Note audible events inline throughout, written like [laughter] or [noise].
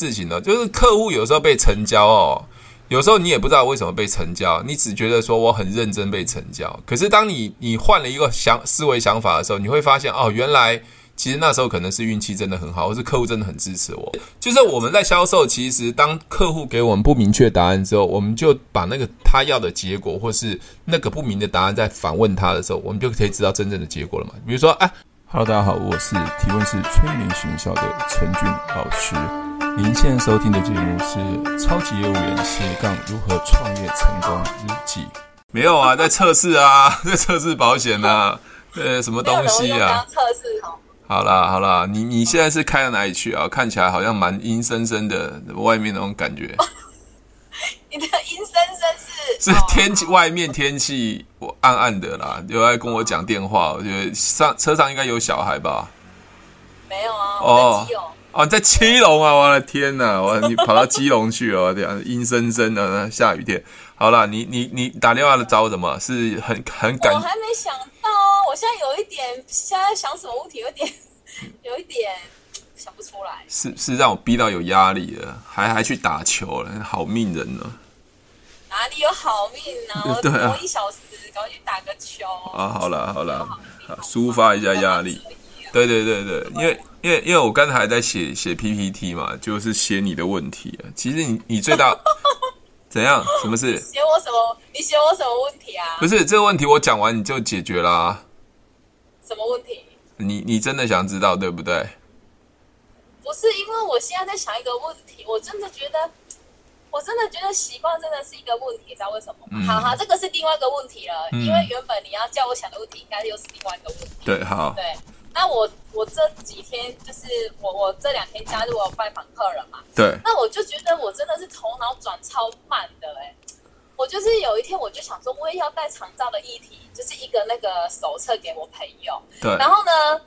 事情呢，就是客户有时候被成交哦，有时候你也不知道为什么被成交，你只觉得说我很认真被成交。可是当你你换了一个想思维想法的时候，你会发现哦，原来其实那时候可能是运气真的很好，或是客户真的很支持我。就是我们在销售，其实当客户给我们不明确答案之后，我们就把那个他要的结果，或是那个不明的答案再反问他的时候，我们就可以知道真正的结果了嘛。比如说，哎。Hello，大家好，我是提问是催眠学校的陈俊老师。您现在收听的节目是《超级业务员斜杠如何创业成功日记》。没有啊，在测试啊，[laughs] 在测试保险啊，呃，什么东西啊？测试哦。好啦好啦，你你现在是开到哪里去啊？看起来好像蛮阴森森的，外面那种感觉。[laughs] 你的阴森森是是天气，外面天气我暗暗的啦，又在跟我讲电话。我觉得上车上应该有小孩吧？没有啊，哦哦，在基隆啊！我的天哪，我你跑到基隆去了，这样阴森森的下雨天。好了，你你你打电话找我什么？是很很感？我还没想到啊，我现在有一点，现在想什么问题，有点 [laughs] 有一点。想不出来，是是让我逼到有压力了，还还去打球了，好命人呢？哪里有好命呢？[laughs] 对啊，我一小时赶快去打个球啊！好了好了，抒发一下压力。对对对对，因为因为因为我刚才还在写写 PPT 嘛，就是写你的问题啊。其实你你最大 [laughs] 怎样？什么事？写我什么？你写我什么问题啊？不是这个问题，我讲完你就解决啦啊。什么问题？你你真的想知道对不对？不是因为我现在在想一个问题，我真的觉得，我真的觉得习惯真的是一个问题，知道为什么吗？嗯、好好，这个是另外一个问题了，嗯、因为原本你要叫我想的问题，应该又是另外一个问题。对，好。对，那我我这几天就是我我这两天加入我拜访客人嘛，对。那我就觉得我真的是头脑转超慢的哎、欸，我就是有一天我就想说，我也要带长照的议题，就是一个那个手册给我朋友，对。然后呢？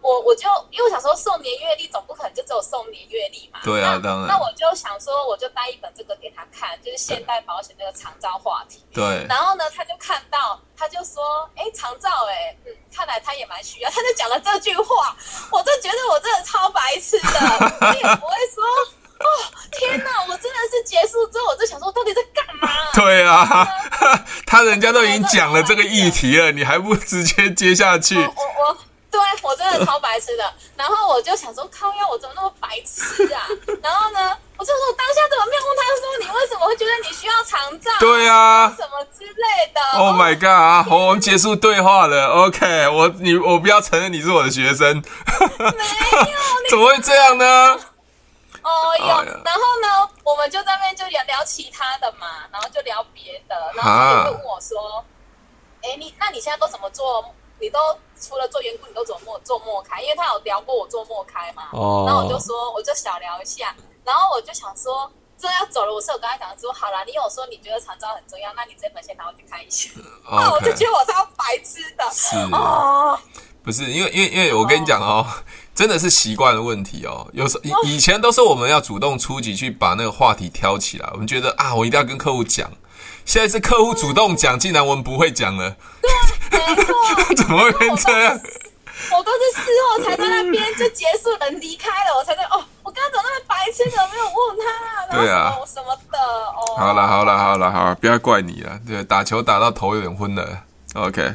我我就因为我想说送年月历总不可能就只有送年月历嘛，对啊，当然。那我就想说，我就带一本这个给他看，就是现代保险那个长照话题。对。然后呢，他就看到，他就说：“哎，长照，哎，嗯，看来他也蛮需要。”他就讲了这句话，我就觉得我真的超白痴的，我也不会说。哦，天哪！我真的是结束之后，我就想说，到底在干嘛？对啊，他人家都已经讲了这个议题了，你还不直接接下去？我我。对，我真的超白痴的，然后我就想说，靠呀，我怎么那么白痴啊？然后呢，我就说，我当下怎么没有问他说，你为什么会觉得你需要长照？对啊，什么之类的。Oh my god！好，我们结束对话了。OK，我你我不要承认你是我的学生。没有，[laughs] 怎么会这样呢？哦哟，然后呢，我们就在那边就聊聊其他的嘛，然后就聊别的，然后他就问我说，哎，你那你现在都怎么做？你都除了做员工，你都做默做莫开，因为他有聊过我做莫开嘛。哦。然后我就说，我就小聊一下，然后我就想说，这要走了，我是有跟他讲说，好啦，你有说你觉得长照很重要，那你这本先拿回去看一下。哦。Okay 我就觉得我是要白痴的。是。哦。不是，因为因为因为我跟你讲哦，真的是习惯的问题哦。有时以以前都是我们要主动出击去把那个话题挑起来，我们觉得啊，我一定要跟客户讲。现在是客户主动讲，竟然我们不会讲了。对，没错。[laughs] 怎么会变这样？我都是事后才在那边就结束，人离开了，我才在哦，我刚刚怎么那么白痴，怎么没有问他？对啊，什么的哦。好了好了好了好了，不要怪你了。对，打球打到头有点昏了。OK，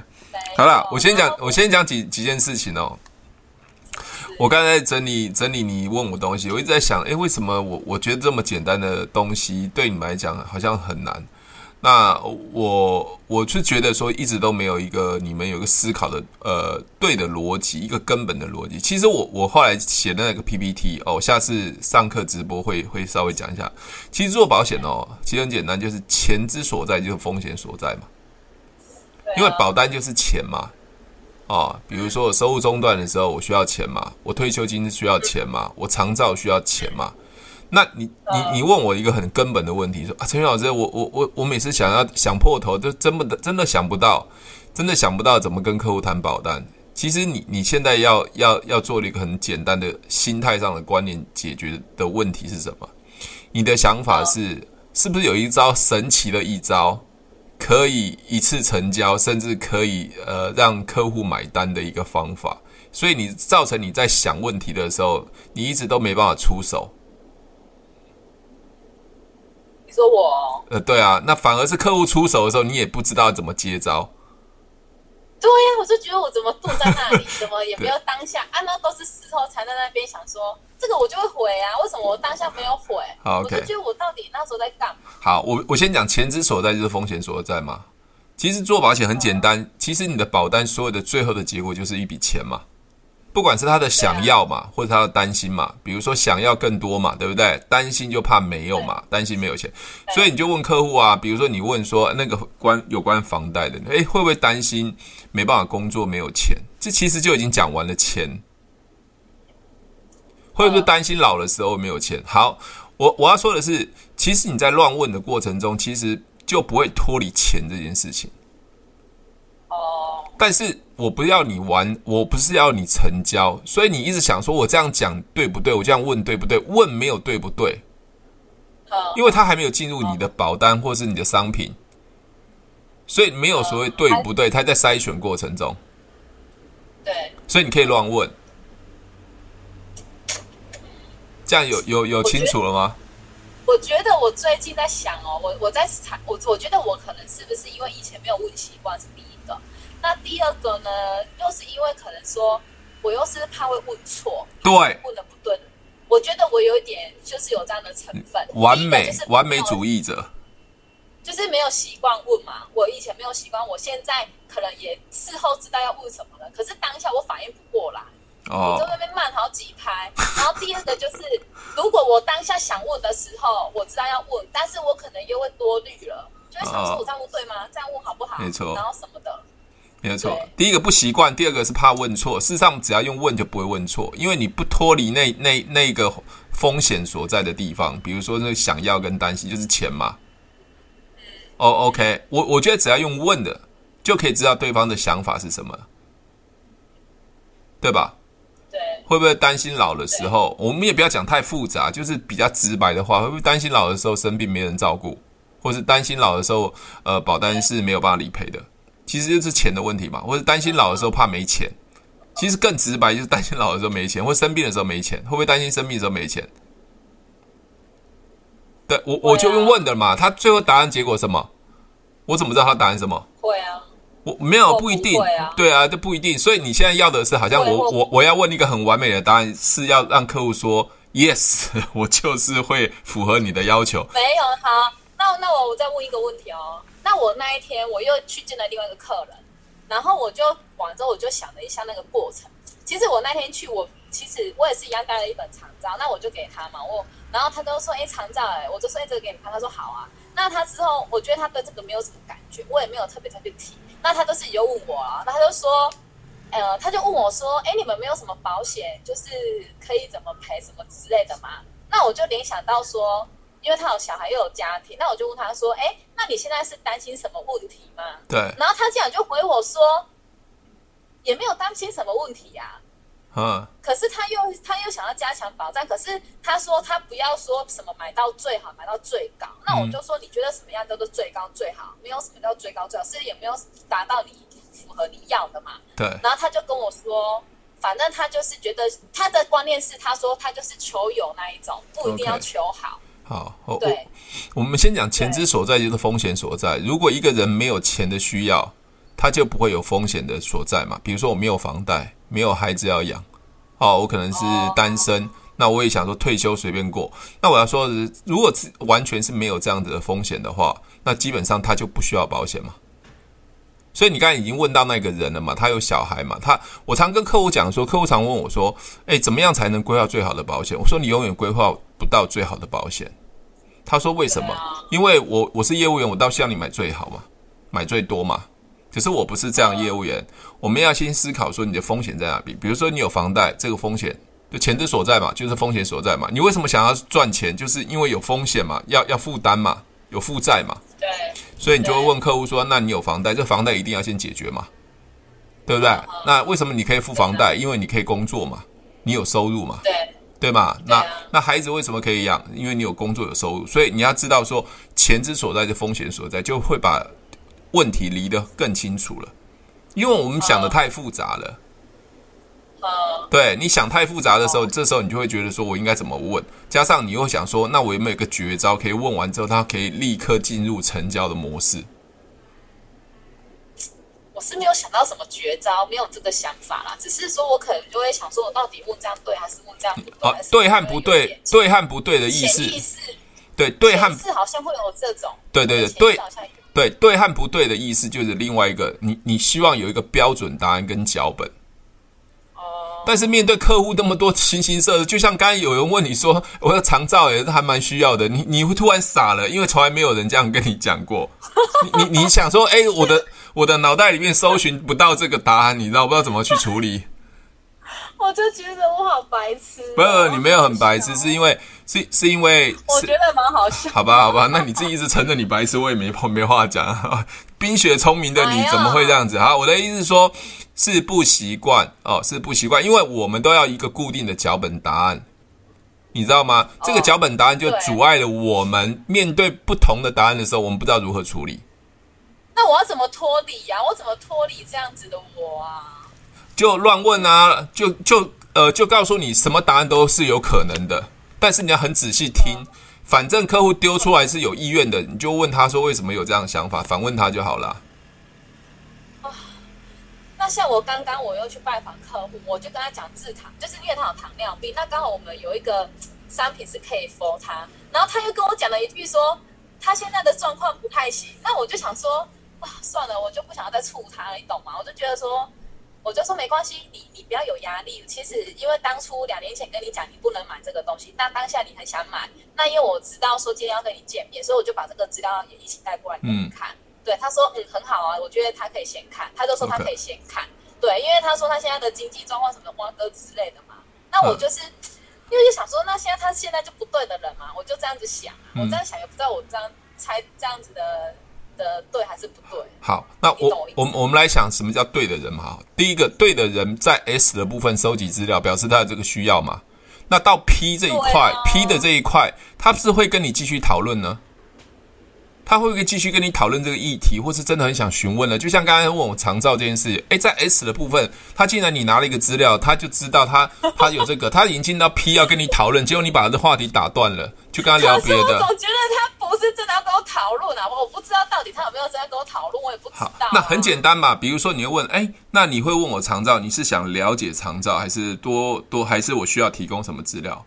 好了，我先讲，我先讲几几件事情哦。我刚才在整理整理你问我东西，我一直在想，诶，为什么我我觉得这么简单的东西对你们来讲好像很难？那我我是觉得说，一直都没有一个你们有个思考的呃对的逻辑，一个根本的逻辑。其实我我后来写的那个 PPT 哦，下次上课直播会会稍微讲一下。其实做保险哦，其实很简单，就是钱之所在就是风险所在嘛。因为保单就是钱嘛，哦，比如说我收入中断的时候，我需要钱嘛，我退休金需要钱嘛，我长照需要钱嘛。那你你你问我一个很根本的问题，说啊，陈宇老师，我我我我每次想要想破头，就真的真的想不到，真的想不到怎么跟客户谈保单。其实你你现在要要要做了一个很简单的心态上的观念解决的问题是什么？你的想法是是不是有一招神奇的一招，可以一次成交，甚至可以呃让客户买单的一个方法？所以你造成你在想问题的时候，你一直都没办法出手。你说我？呃，对啊，那反而是客户出手的时候，你也不知道怎么接招。对呀、啊，我就觉得我怎么坐在那里，[laughs] 怎么也没有当下啊？那都是事后才在那边想说，这个我就会回啊，为什么我当下没有回？好。我就觉得我到底那时候在干嘛？好，我我先讲钱之所在就是风险所在嘛。其实做保险很简单，其实你的保单所有的最后的结果就是一笔钱嘛。不管是他的想要嘛，或者他的担心嘛，比如说想要更多嘛，对不对？担心就怕没有嘛，担心没有钱，所以你就问客户啊，比如说你问说那个关有关房贷的，诶，会不会担心没办法工作没有钱？这其实就已经讲完了钱。会不会担心老的时候没有钱？好，我我要说的是，其实你在乱问的过程中，其实就不会脱离钱这件事情。但是我不要你玩，我不是要你成交，所以你一直想说我这样讲对不对？我这样问对不对？问没有对不对？因为他还没有进入你的保单或是你的商品，所以没有所谓对不对，他在筛选过程中。对，所以你可以乱问，这样有有有清楚了吗？我觉得我最近在想哦，我我在猜，我我觉得我可能是不是因为以前没有问习惯是第一个。那第二个呢，又是因为可能说，我又是怕会问错，对，问的不对。我觉得我有一点就是有这样的成分，完美完美主义者，就是没有习惯问嘛。我以前没有习惯，我现在可能也事后知道要问什么了，可是当下我反应不过来，哦，我在那边慢好几拍。然后第二个就是，如果我当下想问的时候，我知道要问，但是我可能又会多虑了，就会想说我这样问对吗？这样问好不好？没错，然后什么的。没有错，第一个不习惯，第二个是怕问错。事实上，只要用问就不会问错，因为你不脱离那那那个风险所在的地方，比如说那想要跟担心就是钱嘛。哦，OK，我我觉得只要用问的，就可以知道对方的想法是什么，对吧？对。会不会担心老的时候？我们也不要讲太复杂，就是比较直白的话，会不会担心老的时候生病没人照顾，或是担心老的时候，呃，保单是没有办法理赔的？其实就是钱的问题嘛，或者担心老的时候怕没钱。其实更直白就是担心老的时候没钱，或生病的时候没钱。会不会担心生病的时候没钱？对我我就用问的嘛。他最后答案结果什么？我怎么知道他答案什么？会啊，我没有不一定。对啊，这不一定。所以你现在要的是，好像我我我要问一个很完美的答案，是要让客户说 yes，[laughs] 我就是会符合你的要求。没有，好，那那我我再问一个问题哦。那我那一天我又去见了另外一个客人，然后我就完之后我就想了一下那个过程。其实我那天去，我其实我也是一样带了一本长照，那我就给他嘛。我然后他都说：“哎，长照哎。”我就说：“哎，这个给你看。”他说：“好啊。”那他之后，我觉得他对这个没有什么感觉，我也没有特别特别提。那他都是有问我啊，那他就说：“呃，他就问我说：‘哎，你们没有什么保险，就是可以怎么赔什么之类的吗？’那我就联想到说。因为他有小孩又有家庭，那我就问他说：“哎，那你现在是担心什么问题吗？”对。然后他竟然就回我说：“也没有担心什么问题呀。”嗯。可是他又他又想要加强保障，可是他说他不要说什么买到最好，买到最高。那我就说：“你觉得什么样叫做最高最好？没有什么叫最高最好，是也没有达到你符合你要的嘛？”对。然后他就跟我说：“反正他就是觉得他的观念是，他说他就是求有那一种，不一定要求好。”好，我我们先讲钱之所在就是风险所在。如果一个人没有钱的需要，他就不会有风险的所在嘛。比如说我没有房贷，没有孩子要养，哦，我可能是单身，那我也想说退休随便过。那我要说，如果是完全是没有这样子的风险的话，那基本上他就不需要保险嘛。所以你刚才已经问到那个人了嘛，他有小孩嘛，他我常跟客户讲说，客户常问我说，哎，怎么样才能规划最好的保险？我说你永远规划不到最好的保险。他说：“为什么？因为我我是业务员，我倒希望你买最好嘛，买最多嘛。可是我不是这样业务员，我们要先思考说你的风险在哪里。比如说你有房贷，这个风险就钱之所在嘛，就是风险所在嘛。你为什么想要赚钱？就是因为有风险嘛，要要负担嘛，有负债嘛。对。所以你就会问客户说：那你有房贷，这房贷一定要先解决嘛，对不对？那为什么你可以付房贷？因为你可以工作嘛，你有收入嘛。对。”对吧？那那孩子为什么可以养？因为你有工作有收入，所以你要知道说钱之所在的风险所在，就会把问题离得更清楚了。因为我们想的太复杂了。嗯，对，你想太复杂的时候，这时候你就会觉得说我应该怎么问？加上你又想说，那我有没有一个绝招可以问完之后，他可以立刻进入成交的模式？我是没有想到什么绝招，没有这个想法啦。只是说我可能就会想说，我到底问这样对还是问这样不对？啊，对和不对，对和不对的意思，意思对对和是好像会有这种，对对对对对对和不对的意思就是另外一个，你你希望有一个标准答案跟脚本。但是面对客户那么多形形色色，就像刚才有人问你说，我的长照也是还蛮需要的，你你会突然傻了，因为从来没有人这样跟你讲过。你你你想说，哎，我的我的脑袋里面搜寻不到这个答案，你知道我不知道怎么去处理。[laughs] 我就觉得我好白痴。不是你没有很白痴，是因为是是因为我觉得蛮好笑。好吧好吧，那你自己一直承认你白痴，我也没没话讲。[laughs] 冰雪聪明的你怎么会这样子？好，我的意思是说。是不习惯哦，是不习惯，因为我们都要一个固定的脚本答案，你知道吗？哦、这个脚本答案就阻碍了我们面对不同的答案的时候，我们不知道如何处理。那我要怎么脱离呀？我怎么脱离这样子的我啊？就乱问啊，就就呃，就告诉你什么答案都是有可能的，但是你要很仔细听。哦、反正客户丢出来是有意愿的，你就问他说为什么有这样的想法，反问他就好了。那像我刚刚我又去拜访客户，我就跟他讲自糖，就是因为他有糖尿病。那刚好我们有一个商品是可以 for 他，然后他又跟我讲了一句说他现在的状况不太行。那我就想说啊，算了，我就不想要再触他了，你懂吗？我就觉得说，我就说没关系，你你不要有压力。其实因为当初两年前跟你讲你不能买这个东西，那当下你很想买，那因为我知道说今天要跟你见面，所以我就把这个资料也一起带过来给你看。嗯对，他说嗯很好啊，我觉得他可以先看，他就说他可以先看.对，因为他说他现在的经济状况什么的，汪哥之类的嘛。那我就是、嗯、因为就想说，那现在他现在就不对的人嘛，我就这样子想，嗯、我这样想也不知道我这样猜这样子的的对还是不对。好，那我我我们我们来想什么叫对的人嘛？第一个对的人在 S 的部分收集资料，表示他的这个需要嘛。那到 P 这一块、啊、，P 的这一块，他是会跟你继续讨论呢？他会不会继续跟你讨论这个议题，或是真的很想询问呢？就像刚才问我长照这件事，诶，在 S 的部分，他既然你拿了一个资料，他就知道他 [laughs] 他有这个，他已经进到 P 要跟你讨论，结果你把他的话题打断了，就跟他聊别的。我总觉得他不是真的要跟我讨论啊，我不知道到底他有没有真的跟我讨论，我也不知道那很简单嘛，比如说你会问，诶，那你会问我长照，你是想了解长照，还是多多，还是我需要提供什么资料？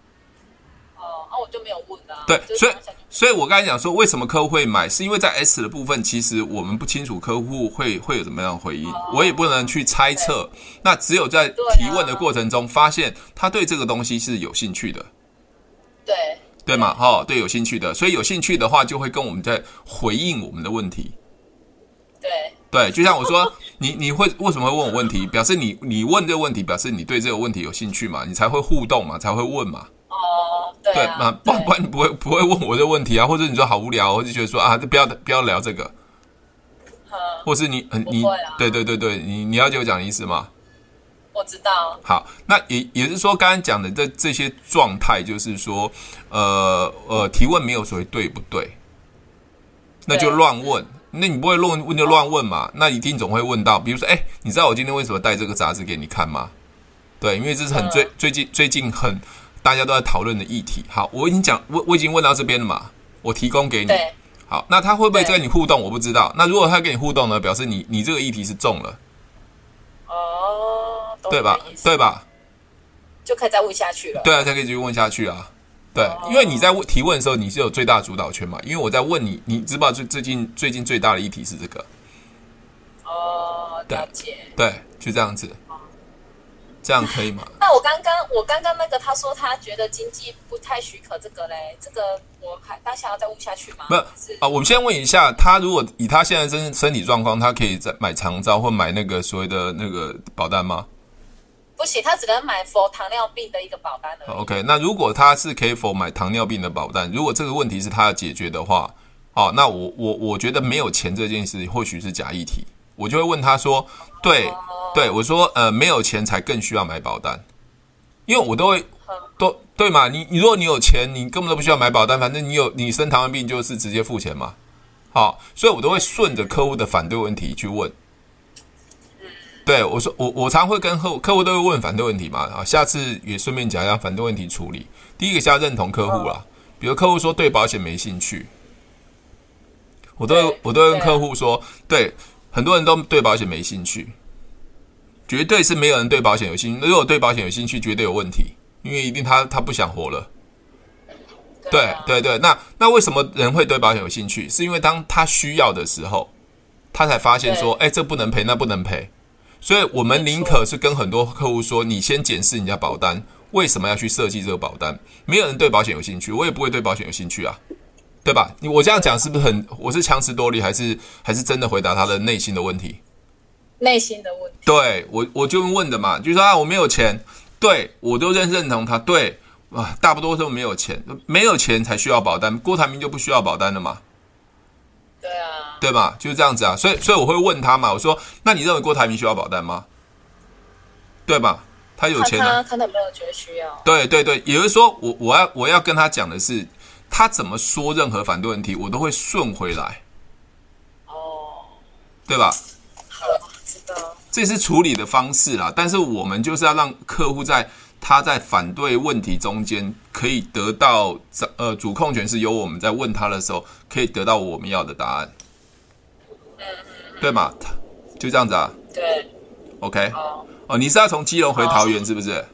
哦，那我就没有问啊。对，所以。所以我刚才讲说，为什么客户会买，是因为在 S 的部分，其实我们不清楚客户会会有怎么样的回应，我也不能去猜测。那只有在提问的过程中，发现他对这个东西是有兴趣的，对对嘛？哈，对，有兴趣的，所以有兴趣的话，就会跟我们在回应我们的问题。对对，就像我说，你你会为什么会问我问题？表示你你问这个问题，表示你对这个问题有兴趣嘛？你才会互动嘛？才会问嘛？对啊，不不然你不会不会问我这个问题啊，或者你说好无聊，我就觉得说啊，就不要不要聊这个，或是你你对对对对，你你要我讲的意思吗？我知道。好，那也也是说，刚刚讲的这这些状态，就是说，呃呃，提问没有所谓对不对，那就乱问，那你不会乱问就乱问嘛，那一定总会问到，比如说，哎，你知道我今天为什么带这个杂志给你看吗？对，因为这是很最最近最近很。大家都在讨论的议题，好，我已经讲，我我已经问到这边了嘛，我提供给你，好，那他会不会跟你互动？我不知道。那如果他跟你互动呢，表示你你这个议题是中了，哦，对吧？对吧？就可以再问下去了。对啊，才可以继续问下去啊。对，哦、因为你在问提问的时候，你是有最大主导权嘛。因为我在问你，你知不知道最最近最近最大的议题是这个？哦，了解。对，对，就这样子。这样可以吗？[laughs] 那我刚刚我刚刚那个他说他觉得经济不太许可这个嘞，这个我还当下要再问下去吗？不是啊，我们先问一下，他如果以他现在身身体状况，他可以再买长照或买那个所谓的那个保单吗？不行，他只能买 for 糖尿病的一个保单。OK，那如果他是可以 for 买糖尿病的保单，如果这个问题是他要解决的话，哦，那我我我觉得没有钱这件事或许是假议题，我就会问他说，对。哦对，我说，呃，没有钱才更需要买保单，因为我都会，都对嘛？你你如果你有钱，你根本都不需要买保单，反正你有你生糖尿病就是直接付钱嘛，好，所以我都会顺着客户的反对问题去问。对我说，我我常会跟客户客户都会问反对问题嘛啊，下次也顺便讲一下反对问题处理。第一个是要认同客户啦，比如客户说对保险没兴趣，我都我都会跟客户说，对，很多人都对保险没兴趣，绝对是没有人对保险有兴趣。如果对保险有兴趣，绝对有问题，因为一定他他不想活了。对对对，那那为什么人会对保险有兴趣？是因为当他需要的时候，他才发现说，哎，这不能赔，那不能赔。所以我们宁可是跟很多客户说，你先检视人家保单，为什么要去设计这个保单？没有人对保险有兴趣，我也不会对保险有兴趣啊，对吧？我这样讲是不是很？我是强词夺理，还是还是真的回答他的内心的问题？内心的问题。对我，我就问的嘛，就是说啊，我没有钱，对我都认认同他，对啊，大不多都没有钱，没有钱才需要保单。郭台铭就不需要保单了嘛？对啊，对吧？就是这样子啊，所以所以我会问他嘛，我说，那你认为郭台铭需要保单吗？对吧？他有钱啊，他他没有觉得需要。对对对，也就是说，我我要我要跟他讲的是，他怎么说任何反对问题，我都会顺回来。哦，对吧？好，知道。这是处理的方式啦，但是我们就是要让客户在。他在反对问题中间可以得到呃主控权是由我们在问他的时候可以得到我们要的答案，嗯，对吗？就这样子啊。对。OK。哦。哦，你是要从基隆回桃园是不是？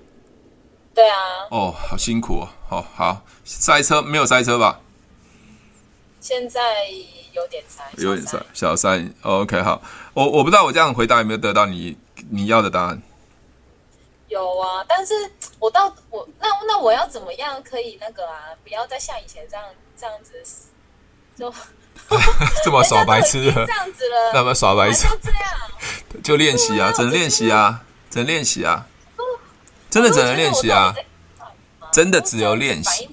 对啊。哦，好辛苦哦。好好，塞车没有塞车吧？现在有点塞。有点塞，小塞。OK，好。我我不知道我这样回答有没有得到你你要的答案。有啊，但是我到我那那我要怎么样可以那个啊？不要再像以前这样这样子，就 [laughs] 这么耍白痴 [laughs] 这样子了，那么耍白痴，就这样，[laughs] 就练习啊，只能练习啊，只能练习啊，真的只能练习啊，真的只有练习，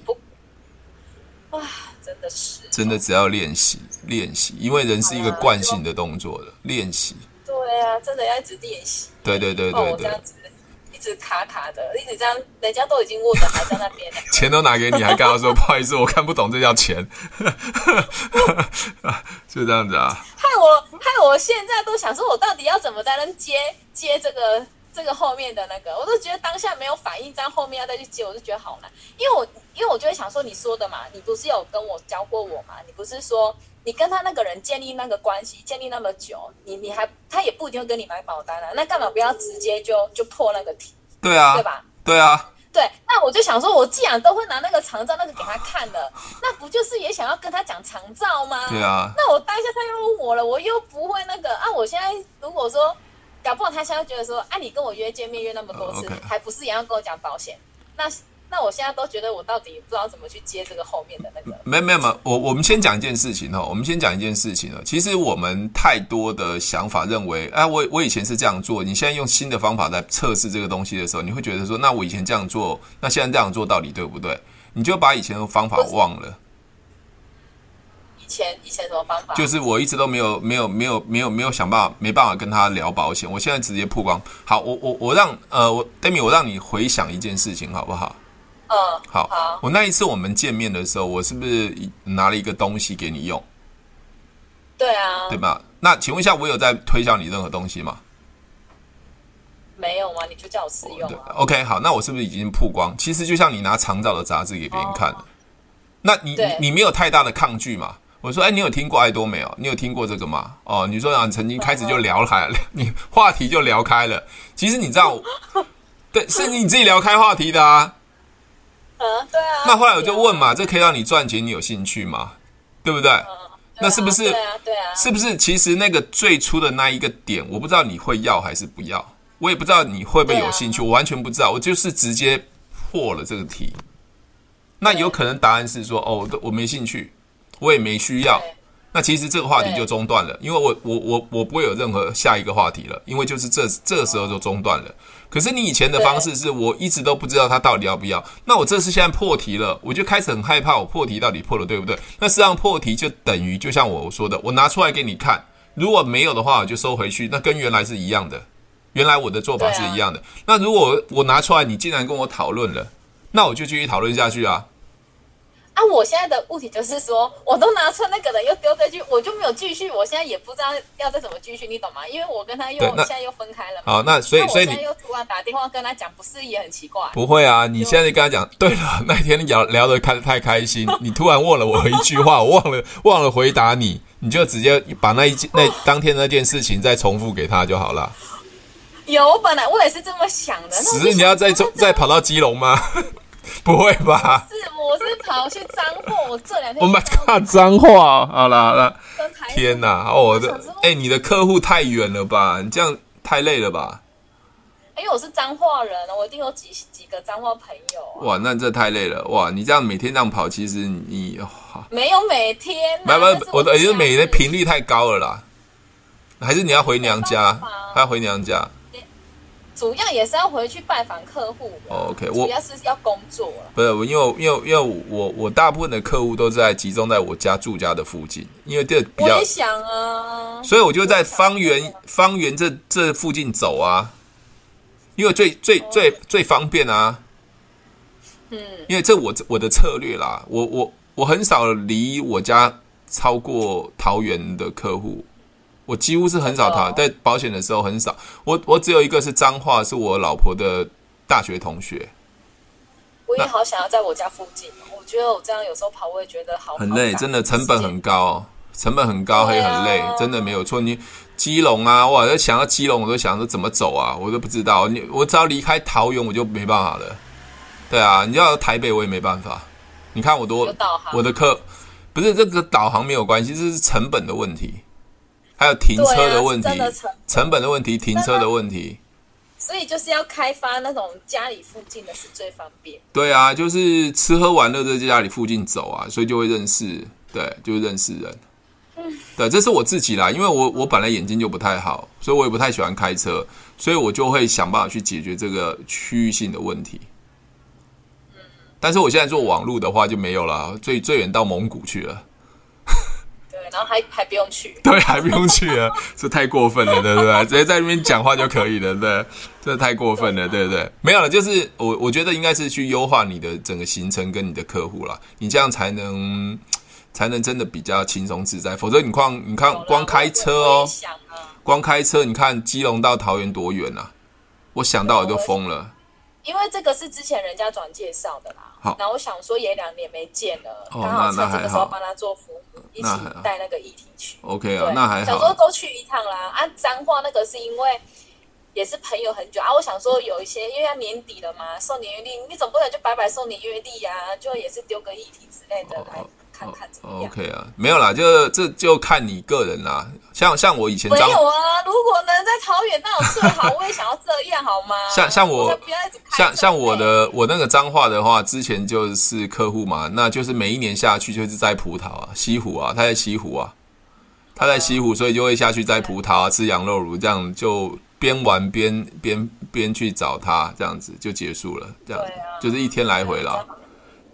哇，真的是，真的只要练习练习，因为人是一个惯性的动作的练习，对啊，真的要一直练习，对对对对对。一直卡卡的，一直这样，人家都已经握着，还在那边。[laughs] 钱都拿给你，还跟他说 [laughs] 不好意思，我看不懂这叫钱，[laughs] 就这样子啊。害我，害我现在都想说，我到底要怎么才能接接这个这个后面的那个？我都觉得当下没有反应，这样后面要再去接，我就觉得好难。因为我，因为我就会想说，你说的嘛，你不是有跟我教过我嘛？你不是说。你跟他那个人建立那个关系，建立那么久，你你还他也不一定会跟你买保单啊，那干嘛不要直接就就破那个题？对啊，对吧？对啊，对。那我就想说，我既然都会拿那个长照那个给他看了，[laughs] 那不就是也想要跟他讲长照吗？对啊。那我当下他又问我了，我又不会那个啊。我现在如果说搞不好他现在觉得说，啊，你跟我约见面约那么多次，uh. 还不是一样跟我讲保险？那。那我现在都觉得我到底不知道怎么去接这个后面的那个。没有没有没有，我我们先讲一件事情哈，我们先讲一件事情了。其实我们太多的想法认为，哎，我我以前是这样做，你现在用新的方法在测试这个东西的时候，你会觉得说，那我以前这样做，那现在这样做到底对不对？你就把以前的方法忘了。以前以前什么方法？就是我一直都没有没有没有没有没有想办法，没办法跟他聊保险。我现在直接曝光。好，我我我让呃我 Demi，我让你回想一件事情好不好？嗯，好，好。我那一次我们见面的时候，我是不是拿了一个东西给你用？对啊，对吧？那请问一下，我有在推销你任何东西吗？没有吗？你就叫我试用啊。OK，好，那我是不是已经曝光？其实就像你拿长照的杂志给别人看了，那你你你没有太大的抗拒嘛？我说，哎，你有听过爱多美哦？你有听过这个吗？哦，你说啊，你曾经开始就聊开了，[laughs] 你话题就聊开了。其实你知道，[laughs] 对，是你自己聊开话题的啊。嗯，对啊。那后来我就问嘛，这可以让你赚钱，你有兴趣吗？对不对？那是不是？对啊，对啊。是不是？其实那个最初的那一个点，我不知道你会要还是不要，我也不知道你会不会有兴趣，我完全不知道。我就是直接破了这个题。那有可能答案是说，哦，我没兴趣，我也没需要。那其实这个话题就中断了，因为我我我我不会有任何下一个话题了，因为就是这这个时候就中断了。可是你以前的方式是我一直都不知道他到底要不要，那我这次现在破题了，我就开始很害怕，我破题到底破了对不对？那实际上破题就等于就像我说的，我拿出来给你看，如果没有的话我就收回去，那跟原来是一样的，原来我的做法是一样的。那如果我拿出来，你竟然跟我讨论了，那我就继续讨论下去啊。啊，我现在的问题就是说，我都拿出那个人又丢回去，我就没有继续。我现在也不知道要再怎么继续，你懂吗？因为我跟他又现在又分开了。好，那所以所以你又突然打电话跟他讲，不是也很奇怪？不会啊，你现在跟他讲，对了，那天聊聊得开太开心，你突然问了我一句话，我忘了 [laughs] 忘了回答你，你就直接把那一件 [laughs] 那当天那件事情再重复给他就好了。有，本来我也是这么想的。只是你要再再跑到基隆吗？[laughs] 不会吧？是，我是跑去彰化，我这两天。我们看彰化，好了好了。天哪，哦，我的，哎、欸，你的客户太远了吧？你这样太累了吧？因为我是彰化人，我一定有几几个彰化朋友、啊。哇，那这太累了哇！你这样每天这样跑，其实你没有每天、啊，没有，我的，也就是每天频率太高了啦。还是你要回娘家？还要回娘家？主要也是要回去拜访客户。OK，我主要是要工作了。不是，因为因为因为我我大部分的客户都在集中在我家住家的附近，因为这比较。我也想啊。所以我就在方圆方圆这这附近走啊，因为最最最最方便啊。嗯。因为这我我的策略啦，我我我很少离我家超过桃园的客户。我几乎是很少逃，在保险的时候很少。我我只有一个是彰化，是我老婆的大学同学。我也好想要在我家附近。我觉得我这样有时候跑，我也觉得好很累，真的成本很高，成本很高，也很累，真的没有错。你基隆啊，哇，在想到基隆，我都想说怎么走啊，我都不知道。你我只要离开桃园，我就没办法了。对啊，你要台北，我也没办法。你看我多，我的课不是这个导航没有关系，这是成本的问题。还有停车的问题，啊、成，成本的问题，停车的问题，所以就是要开发那种家里附近的是最方便。对啊，就是吃喝玩乐在家里附近走啊，所以就会认识，对，就会认识人。嗯，对，这是我自己啦，因为我我本来眼睛就不太好，所以我也不太喜欢开车，所以我就会想办法去解决这个区域性的问题。嗯，但是我现在做网路的话就没有了，最最远到蒙古去了。然后还还不用去，[laughs] 对，还不用去啊，这太过分了，对不对？直接在那边讲话就可以了，对，这太过分了，对不对？没有了，就是我我觉得应该是去优化你的整个行程跟你的客户啦，你这样才能才能真的比较轻松自在，否则你光你看光开车哦，光开车，你看基隆到桃园多远啊？我想到我就疯了。因为这个是之前人家转介绍的啦，好，然后我想说也两年没见了，刚好趁这个时候帮他做服务，一起带那个议题去。OK 啊，那还好。想说都去一趟啦，啊，彰化那个是因为也是朋友很久啊，我想说有一些因为要年底了嘛，送年月历，你总不能就白白送年月历呀，就也是丢个议题之类的来。看看怎么样？OK 啊，没有啦，就这就看你个人啦。像像我以前没有啊，如果能在桃园那种最好，我也想要这样，好吗？[laughs] 像像我像像我的我那个彰化的话，之前就是客户嘛，那就是每一年下去就是摘葡萄啊，西湖啊，他在西湖啊，他在西湖，所以就会下去摘葡萄啊，吃羊肉炉，这样就边玩边边边去找他，这样子就结束了，这样就是一天来回了。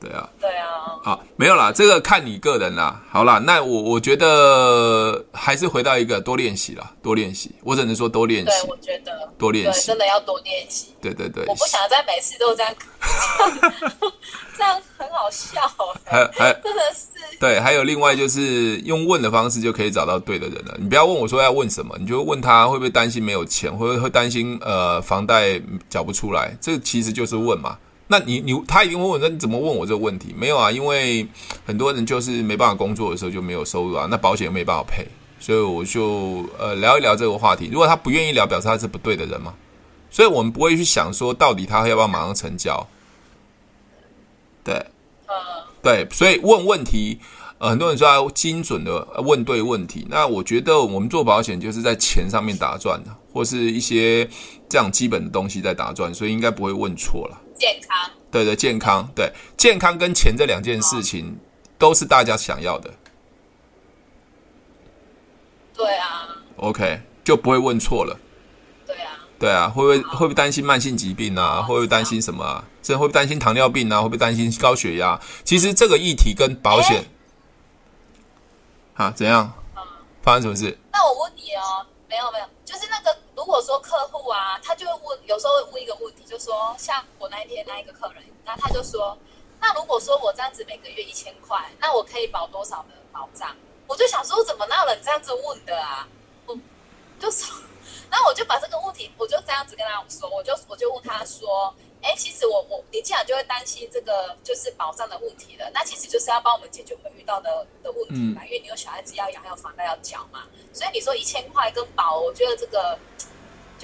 对啊，对啊，好，没有啦，这个看你个人啦。好啦，那我我觉得还是回到一个多练习啦，多练习。我只能说多练习。对，我觉得多练习，真的要多练习。对对对，我不想再每次都这样，[laughs] 这样很好笑。还还真的是对，还有另外就是用问的方式就可以找到对的人了。你不要问我说要问什么，你就问他会不会担心没有钱，会不会会担心呃房贷缴不出来，这其实就是问嘛。那你你他一定会问，那你怎么问我这个问题？没有啊，因为很多人就是没办法工作的时候就没有收入啊，那保险又没办法赔，所以我就呃聊一聊这个话题。如果他不愿意聊，表示他是不对的人嘛。所以我们不会去想说到底他要不要马上成交。对，对，所以问问题，呃，很多人说要精准的问对问题。那我觉得我们做保险就是在钱上面打转的，或是一些这样基本的东西在打转，所以应该不会问错了。健康，对对，健康，对健康跟钱这两件事情都是大家想要的。对啊。OK，就不会问错了。对啊。对啊，会不会会不会担心慢性疾病啊？会不会担心什么啊？这会不会担心糖尿病啊？会不会担心高血压？其实这个议题跟保险，啊，怎样？发生什么事？那我问你哦，没有没有。如果说客户啊，他就会问，有时候会问一个问题，就说像我那一天那一个客人，那他就说，那如果说我这样子每个月一千块，那我可以保多少的保障？我就想说，怎么那人这样子问的啊？我就说，那我就把这个问题，我就这样子跟他说，我就我就问他说，哎，其实我我你既然就会担心这个就是保障的问题了，那其实就是要帮我们解决我们遇到的的问题嘛，因为你有小孩子要养，还有房贷要缴嘛，所以你说一千块跟保，我觉得这个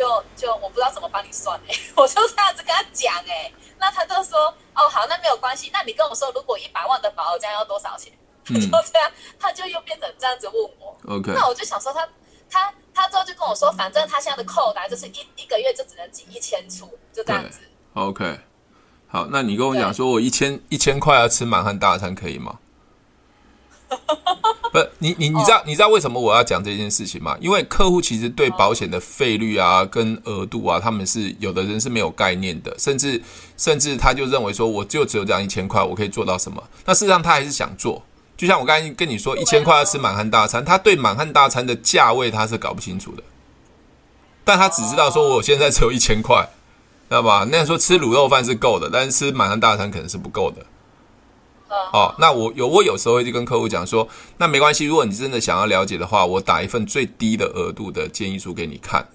就就我不知道怎么帮你算哎，[laughs] 我就这样子跟他讲哎，那他就说哦好，那没有关系，那你跟我说，如果一百万的保额这样要多少钱？就这样，他就又变成这样子问我。OK，那我就想说他，他他他之后就跟我说，反正他现在的扣单就是一一个月就只能挤一千出，就这样子。OK，好，那你跟我讲说我一千一千块要吃满汉大餐可以吗？[laughs] 不，你你你知道你知道为什么我要讲这件事情吗？因为客户其实对保险的费率啊跟额度啊，他们是有的人是没有概念的，甚至甚至他就认为说我就只有这样一千块，我可以做到什么？那事实上他还是想做。就像我刚才跟你说，一千块要吃满汉大餐，他对满汉大餐的价位他是搞不清楚的，但他只知道说我现在只有一千块，知道吧？那样说吃卤肉饭是够的，但是吃满汉大餐可能是不够的。哦，那我有我有时候会去跟客户讲说，那没关系，如果你真的想要了解的话，我打一份最低的额度的建议书给你看。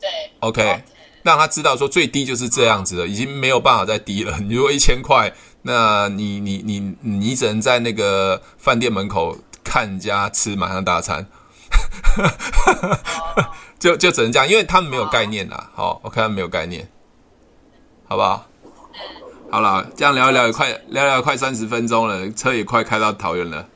对，OK，让他知道说最低就是这样子的，已经没有办法再低了。[laughs] 你如果一千块。那你你你你只能在那个饭店门口看人家吃满汉大餐，[laughs] 就就只能这样，因为他们没有概念啦。好，，OK，他们没有概念，好不好？好了，这样聊一聊也快聊聊快三十分钟了，车也快开到桃园了。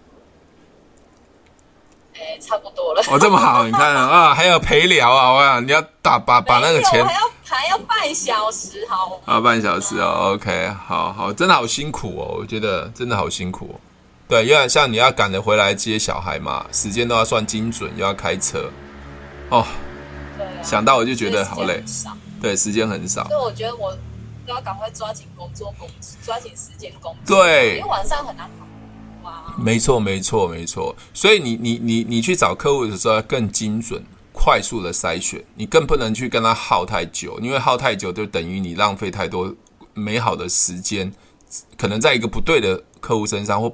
哎，差不多了。哦，这么好，[laughs] 你看啊，还有陪聊啊，我想你要打把把那个钱。还要半小时，好啊，半小时哦，OK，好好，真的好辛苦哦，我觉得真的好辛苦哦。对，因为像你要赶着回来接小孩嘛，时间都要算精准，又要开车，哦，对啊，想到我就觉得好累。对，时间很少，所以我觉得我都要赶快抓紧工作，工抓紧时间工作。对，因为晚上很难哇。没错，没错，没错。所以你你你你去找客户的时候要更精准。快速的筛选，你更不能去跟他耗太久，因为耗太久就等于你浪费太多美好的时间，可能在一个不对的客户身上，或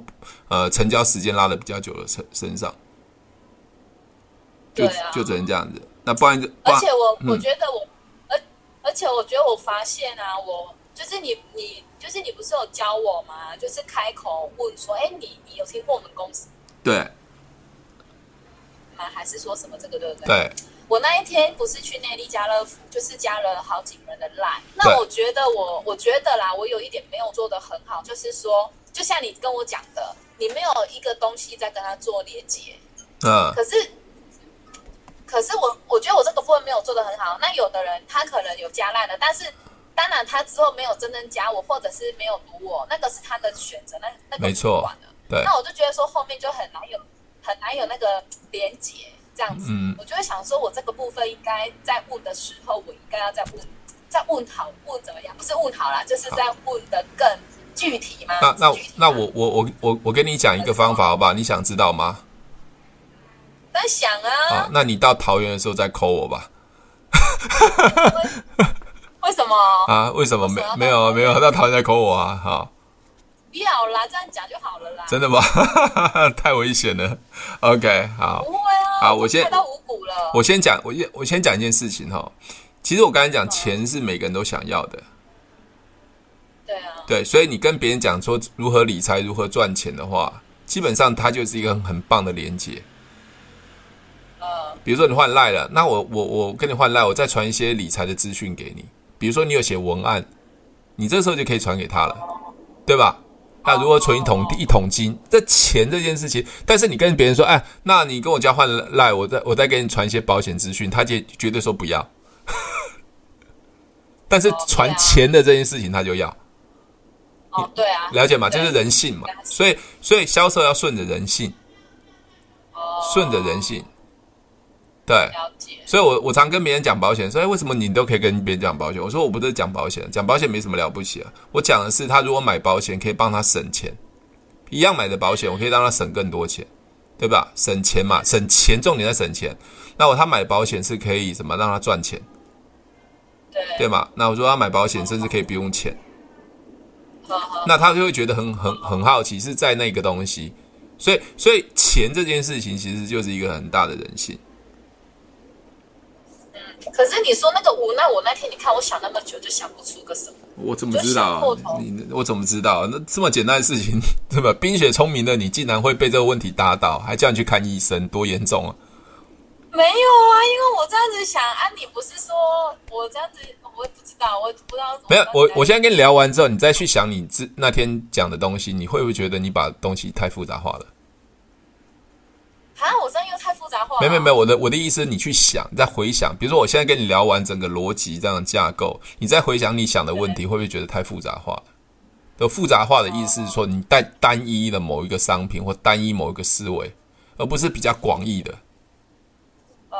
呃成交时间拉的比较久的身身上，就、啊、就只能这样子。那不然就，而且我、嗯、我觉得我，而而且我觉得我发现啊，我就是你你就是你不是有教我吗？就是开口问说，哎，你你有听过我们公司？对。吗还是说什么这个对不对？对，我那一天不是去内力家乐福，就是加了好几个人的 line。那我觉得我我觉得啦，我有一点没有做的很好，就是说，就像你跟我讲的，你没有一个东西在跟他做连接。嗯。可是，可是我我觉得我这个部分没有做的很好。那有的人他可能有加 line 的，但是当然他之后没有真正加我，或者是没有读我，那个是他的选择。那那个没错。对。那我就觉得说后面就很难有。很难有那个连结这样子，嗯，我就会想说，我这个部分应该在问的时候，我应该要再问，再问好，问怎么样？不是问好了，就是在问的更具体吗？那那那我我我我我跟你讲一个方法，好不好？你想知道吗？在想啊。好，那你到桃园的时候再 call 我吧。[laughs] 为什么？啊？为什么没没有没有到桃园再 call 我啊？好。不要啦，这样讲就好了啦。真的吗？[laughs] 太危险了。OK，好。不会啊。好，我先。太到五谷了。我先讲，我先我先讲一件事情哈。其实我刚才讲，钱是每个人都想要的。对啊。对，所以你跟别人讲说如何理财、如何赚钱的话，基本上它就是一个很棒的连接。嗯。比如说你换赖了，那我我我跟你换赖，我再传一些理财的资讯给你。比如说你有写文案，你这时候就可以传给他了，对吧？那如何存一桶一桶金？这钱这件事情，但是你跟别人说，哎，那你跟我交换赖，我再我再给你传一些保险资讯，他就绝对说不要。[laughs] 但是传钱的这件事情，他就要。哦，对啊，了解吗？就是人性嘛，所以所以销售要顺着人性，顺着人性。对，了解。所以我我常跟别人讲保险，说，哎，为什么你都可以跟别人讲保险？我说我不是讲保险，讲保险没什么了不起啊。我讲的是，他如果买保险，可以帮他省钱，一样买的保险，我可以让他省更多钱，对吧？省钱嘛，省钱，重点在省钱。那我他买保险是可以什么让他赚钱，对，对吗？那我说他买保险甚至可以不用钱，那他就会觉得很很很好奇，是在那个东西，所以所以钱这件事情其实就是一个很大的人性。嗯，可是你说那个无奈我那天你看我想那么久，就想不出个什么。我怎么知道？你我怎么知道？那这么简单的事情，[laughs] 对吧？冰雪聪明的你，竟然会被这个问题打倒，还叫你去看医生，多严重啊！没有啊，因为我这样子想啊，你不是说我这样子，我也不知道，我不知道。没有，我我现在跟你聊完之后，你再去想你之那天讲的东西，你会不会觉得你把东西太复杂化了？啊，我这样又太复杂化了。没有没有没有，我的我的意思你去想，你再回想，比如说我现在跟你聊完整个逻辑这样的架构，你再回想你想的问题，会不会觉得太复杂化了？的复杂化的意思是说，你带单一的某一个商品或单一某一个思维，而不是比较广义的。哦，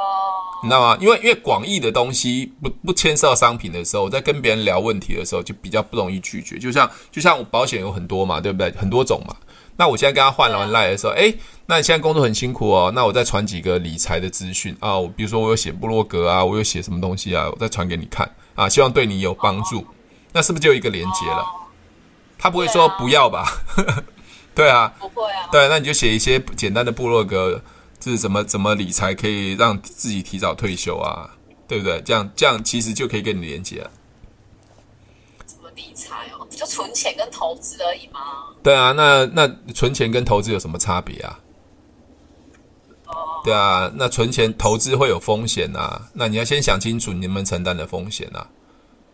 你知道吗？因为因为广义的东西不不牵涉到商品的时候，我在跟别人聊问题的时候，就比较不容易拒绝。就像就像我保险有很多嘛，对不对？很多种嘛。那我现在跟他换了完赖的时候，哎，那你现在工作很辛苦哦。那我再传几个理财的资讯啊，我比如说我有写部落格啊，我有写什么东西啊，我再传给你看啊，希望对你有帮助。那是不是就有一个连接了？他不会说不要吧？[laughs] 对啊，不会啊。对，那你就写一些简单的部落格。这是怎么怎么理财可以让自己提早退休啊？对不对？这样这样其实就可以跟你连接了。理财哦？就存钱跟投资而已吗？对啊，那那存钱跟投资有什么差别啊？哦。对啊，那存钱投资会有风险啊。那你要先想清楚你能不能承担的风险啊。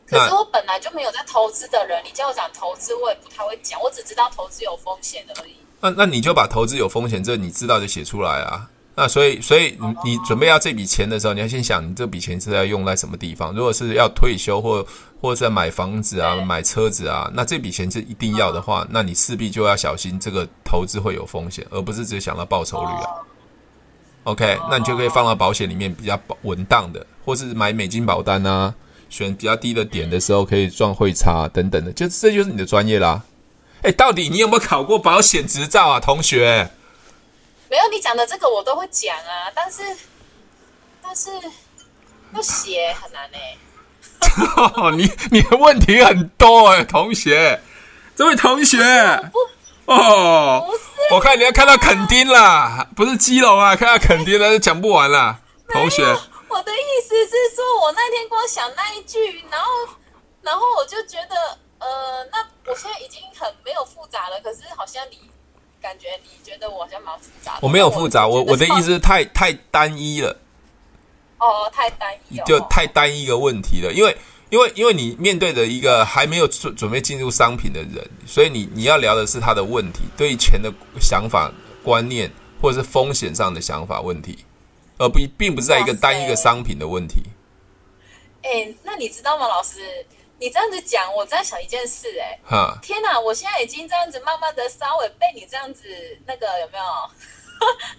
可是我本来就没有在投资的人，你叫我讲投资，我也不太会讲。我只知道投资有风险的而已。那那你就把投资有风险这你知道就写出来啊。那所以，所以你你准备要这笔钱的时候，你要先想，你这笔钱是要用在什么地方？如果是要退休或或者买房子啊、买车子啊，那这笔钱是一定要的话，那你势必就要小心这个投资会有风险，而不是只想到报酬率啊。OK，那你就可以放到保险里面比较稳当的，或是买美金保单啊，选比较低的点的时候可以赚汇差等等的，就这就是你的专业啦。哎，到底你有没有考过保险执照啊，同学？没有，你讲的这个我都会讲啊，但是但是要写很难呢、欸。[laughs] 你你的问题很多哎、欸，同学，这位同学哦，我看你要看到垦丁啦，不是基隆啊，看到垦丁了就讲不完了。[laughs] 同学，我的意思是说，我那天光想那一句，然后然后我就觉得，呃，那我现在已经很没有复杂了，可是好像你。感觉你觉得我好像蛮复杂的，我没有复杂，我我的意思是太太单一了。哦，太单一了，就太单一一个问题了。因为因为因为你面对的一个还没有准准备进入商品的人，所以你你要聊的是他的问题，对于钱的想法、观念，或者是风险上的想法问题，而不并不是在一个单一个商品的问题。哎，那你知道吗，老师？你这样子讲，我在想一件事、欸，哎哈，天哪！我现在已经这样子，慢慢的稍微被你这样子那个有没有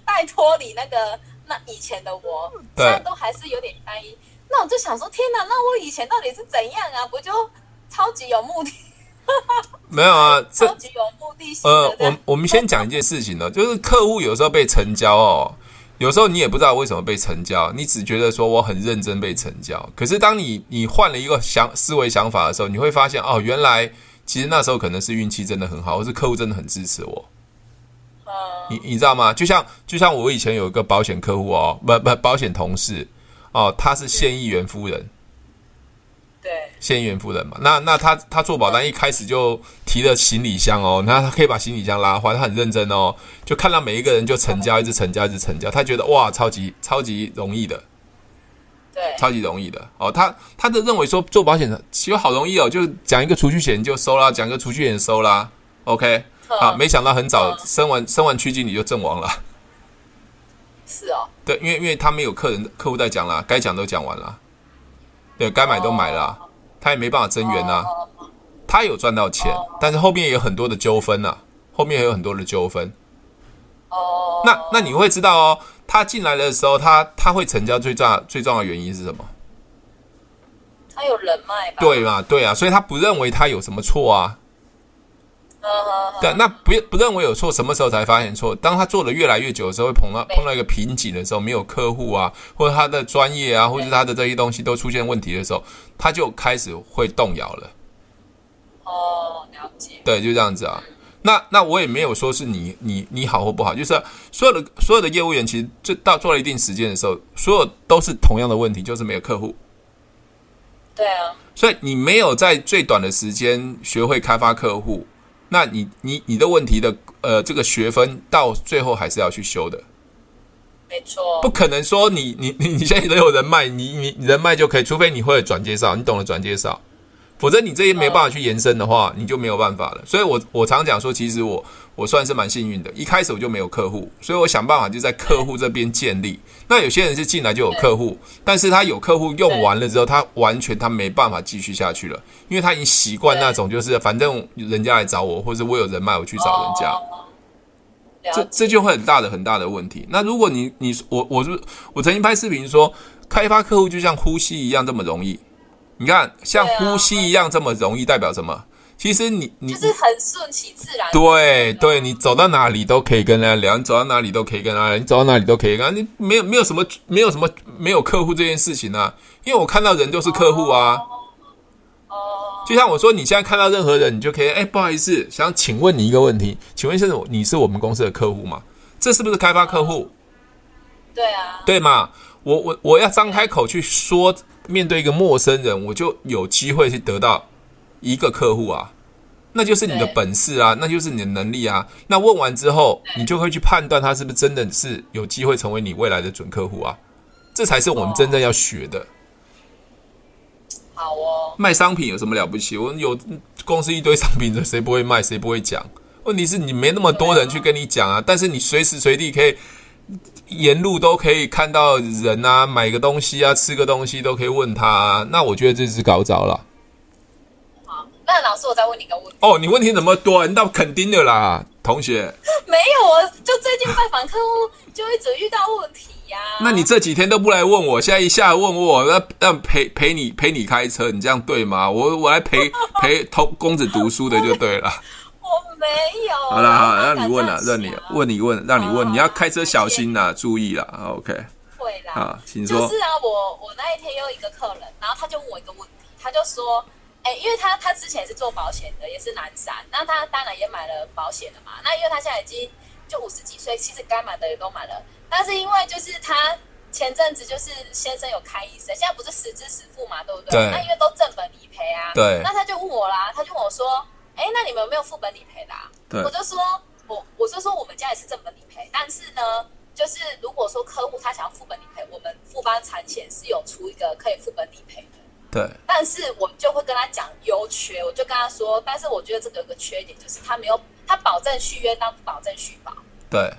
拜托你那个那以前的我，现在都还是有点单一。那我就想说，天哪！那我以前到底是怎样啊？不就超级有目的？[laughs] 没有啊，超级有目的性。呃，我我们先讲一件事情呢，就是客户有时候被成交哦。有时候你也不知道为什么被成交，你只觉得说我很认真被成交。可是当你你换了一个想思维想法的时候，你会发现哦，原来其实那时候可能是运气真的很好，或是客户真的很支持我。你你知道吗？就像就像我以前有一个保险客户哦，不不保险同事哦，他是县议员夫人。对，县议员夫人嘛，那那他他做保单一开始就提了行李箱哦，那他可以把行李箱拉坏，他很认真哦，就看到每一个人就成交，一直成交，一直成交，他觉得哇，超级超级容易的，对，超级容易的。哦，他他的认为说做保险其实好容易哦，就讲一个储蓄险就收啦，讲个储蓄险收啦，OK，好，没想到很早生完生完区经理就阵亡了，是哦，对，因为因为他没有客人客户在讲了，该讲都讲完了。对该买都买了，啊，他也没办法增援啊。他有赚到钱，但是后面也有很多的纠纷啊，后面也有很多的纠纷。哦，那那你会知道哦，他进来的时候，他他会成交最重要最重要的原因是什么？他有人脉吧？对嘛？对啊，所以他不认为他有什么错啊。对，那不不认为有错，什么时候才发现错？当他做的越来越久的时候，会碰到碰到一个瓶颈的时候，没有客户啊，或者他的专业啊，或者他的这些东西都出现问题的时候，他就开始会动摇了。哦，了解。对，就这样子啊。那那我也没有说是你你你好或不好，就是所有的所有的业务员其实就到做了一定时间的时候，所有都是同样的问题，就是没有客户。对啊。所以你没有在最短的时间学会开发客户，那你你你的问题的呃这个学分到最后还是要去修的。没错。不可能说你你你你现在都有人脉，你你人脉就可以，除非你会转介绍，你懂得转介绍。否则你这些没办法去延伸的话，你就没有办法了。所以我我常讲说，其实我我算是蛮幸运的，一开始我就没有客户，所以我想办法就在客户这边建立。那有些人是进来就有客户，但是他有客户用完了之后，他完全他没办法继续下去了，因为他已经习惯那种就是反正人家来找我，或者我有人脉我去找人家，这这就会很大的很大的问题。那如果你你我我是我曾经拍视频说，开发客户就像呼吸一样这么容易。你看，像呼吸一样这么容易，代表什么？其实你你就是很顺其自然。对对，你走到哪里都可以跟人家聊，你走到哪里都可以跟人家聊，你走到哪里都可以跟。你没有没有什么没有什么没有客户这件事情啊，因为我看到人就是客户啊。哦。就像我说，你现在看到任何人，你就可以哎，不好意思，想请问你一个问题，请问现在你是我们公司的客户吗？这是不是开发客户？对啊。对嘛？我我我要张开口去说。面对一个陌生人，我就有机会去得到一个客户啊，那就是你的本事啊，那就是你的能力啊。那问完之后，你就会去判断他是不是真的是有机会成为你未来的准客户啊，这才是我们真正要学的。好哦，卖商品有什么了不起？我有公司一堆商品，谁不会卖？谁不会讲？问题是你没那么多人去跟你讲啊，但是你随时随地可以。沿路都可以看到人啊，买个东西啊，吃个东西都可以问他啊。那我觉得这是搞早了。好，那老师，我再问你一个问题。哦，你问题怎么多？那肯定的啦，同学。[laughs] 没有，我就最近拜访客户，就一直遇到问题呀、啊。那你这几天都不来问我，现在一下问我，那让陪陪你陪你开车，你这样对吗？我我来陪 [laughs] 陪同公子读书的就对了。我没有。好了好了，让你问了，让你问你问，让你问，你要开车小心呐，注意啦。OK。会啦。啊，请说。就是啊，我我那一天又一个客人，然后他就问我一个问题，他就说，哎，因为他他之前是做保险的，也是南山，那他当然也买了保险了嘛。那因为他现在已经就五十几岁，其实该买的也都买了，但是因为就是他前阵子就是先生有开医生，现在不是实支实付嘛，对不对？对。那因为都正本理赔啊。对。那他就问我啦，他就问我说。哎，那你们有没有副本理赔的啊？对，我就说，我我就说我们家也是正本理赔，但是呢，就是如果说客户他想要副本理赔，我们富邦产险是有出一个可以副本理赔的。对，但是我就会跟他讲优缺，我就跟他说，但是我觉得这个有个缺点，就是他没有他保证续约，但不保证续保。对，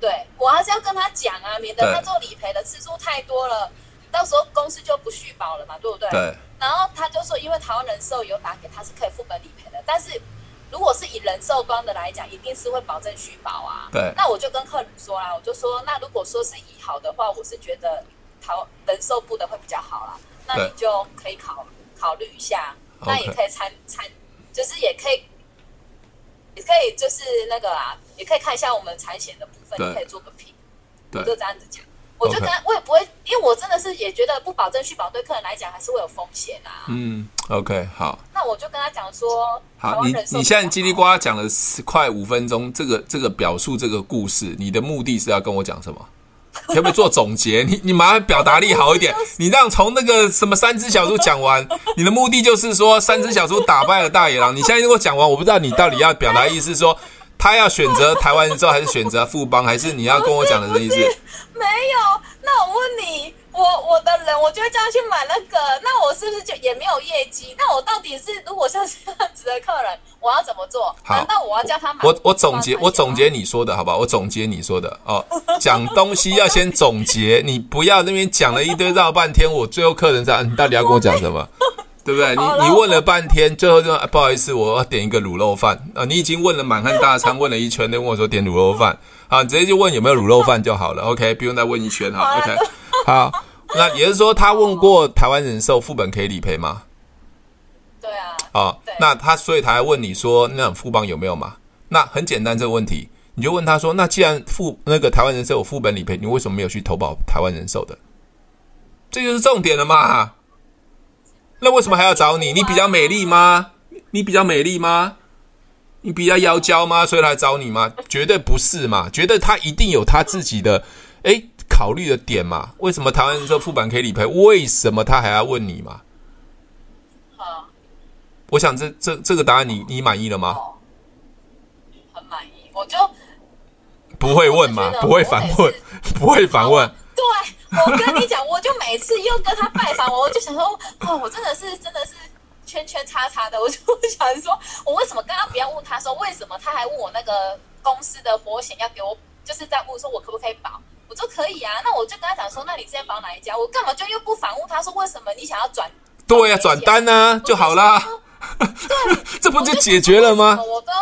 对，我还是要跟他讲啊，免得他做理赔的次数太多了，到时候公司就不续保了嘛，对不对？对。然后他就说，因为台湾人寿有打给他是可以副本理赔的，但是如果是以人寿端的来讲，一定是会保证续保啊。对。那我就跟客人说啦，我就说，那如果说是以好的话，我是觉得台人寿部的会比较好啦。那你就可以考考虑一下，那也可以参参，就是也可以，也可以就是那个啊，也可以看一下我们产险的部分，你可以做个评。对。我就这样子讲。我就跟我也不会，因为我真的是也觉得不保证续保对客人来讲还是会有风险啊。嗯，OK，好。那我就跟他讲说，好，你你现在叽里呱啦讲了快五分钟，这个这个表述这个故事，你的目的是要跟我讲什么？可不可以做总结？你你麻烦表达力好一点，[laughs] 你让从那个什么三只小猪讲完，你的目的就是说三只小猪打败了大野狼。你现在如果讲完，我不知道你到底要表达意思说。他要选择台湾人寿，还是选择富邦，还是你要跟我讲的这意思？[laughs] 没有。那我问你，我我的人，我就会叫他去买那个，那我是不是就也没有业绩？那我到底是如果像这样子的客人，我要怎么做？好，难道我要叫他买？我我总结，我总结你说的好不好？我总结你说的哦。讲东西要先总结，你不要那边讲了一堆绕半天，我最后客人在，你到底要跟我讲什么？[laughs] 对不对？你你问了半天，最后就不好意思，我要点一个卤肉饭啊！你已经问了满汉大餐，问了一圈，都问我说点卤肉饭啊，直接就问有没有卤肉饭就好了。OK，不用再问一圈哈。OK，好，那也就是说他问过台湾人寿副本可以理赔吗？对啊。哦，那他所以他还问你说那富邦有没有嘛？那很简单这个问题，你就问他说，那既然副那个台湾人寿有副本理赔，你为什么没有去投保台湾人寿的？这就是重点了嘛。那为什么还要找你？你比较美丽吗？你比较美丽吗？你比较妖娇吗？所以来找你吗？绝对不是嘛！觉得他一定有他自己的诶考虑的点嘛？为什么台湾人说副板可以理赔？为什么他还要问你嘛？好，我想这这这个答案你你满意了吗？很满意，我就不会问嘛，不会反问，[laughs] 不会反问。对，我跟你讲，我就每次又跟他拜访，我就想说，哦，我真的是真的是圈圈叉叉的，我就想说，我为什么刚刚不要问他说为什么，他还问我那个公司的保险要给我，就是在问说我可不可以保。我说可以啊，那我就跟他讲说，那你之前保哪一家？我干嘛就又不反问他说为什么你想要转？对呀、啊，转单呢、啊、就好啦。对，[laughs] 这不就解决了吗？我都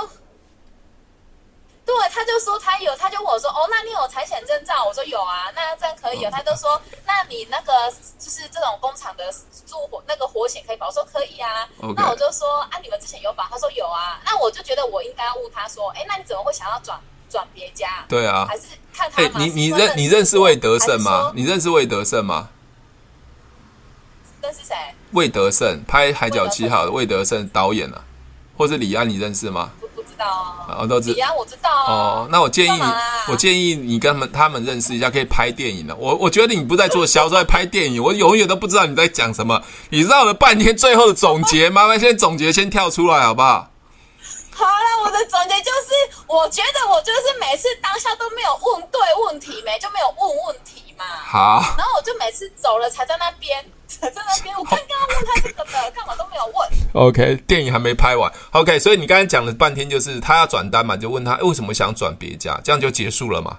对，他就说他有，他就问我说哦，那你有财险证照？我说有啊，那这样可以哦。他就说，那你那个就是这种工厂的住火那个火险可以保？我说可以啊。那我就说啊，你们之前有保？他说有啊。那我就觉得我应该要问他说，哎，那你怎么会想要转？转别家，对啊，还是看他。哎，你你认你认识魏德胜吗？你认识魏德胜吗？认识谁？魏德胜拍《海角七号》的魏德胜导演啊，或是李安，你认识吗？不不知道啊，我都知。李安我知道哦。那我建议，我建议你跟他们他们认识一下，可以拍电影的。我我觉得你不在做销售，在拍电影，我永远都不知道你在讲什么。你绕了半天，最后的总结，麻烦先总结，先跳出来好不好？好了，我的总结就是，我觉得我就是每次当下都没有问对问题没，就没有问问题嘛。好，然后我就每次走了才在那边，才在那边，我刚刚问他这个的，干嘛都没有问。OK，电影还没拍完。OK，所以你刚才讲了半天，就是他要转单嘛，就问他为什么想转别家，这样就结束了嘛。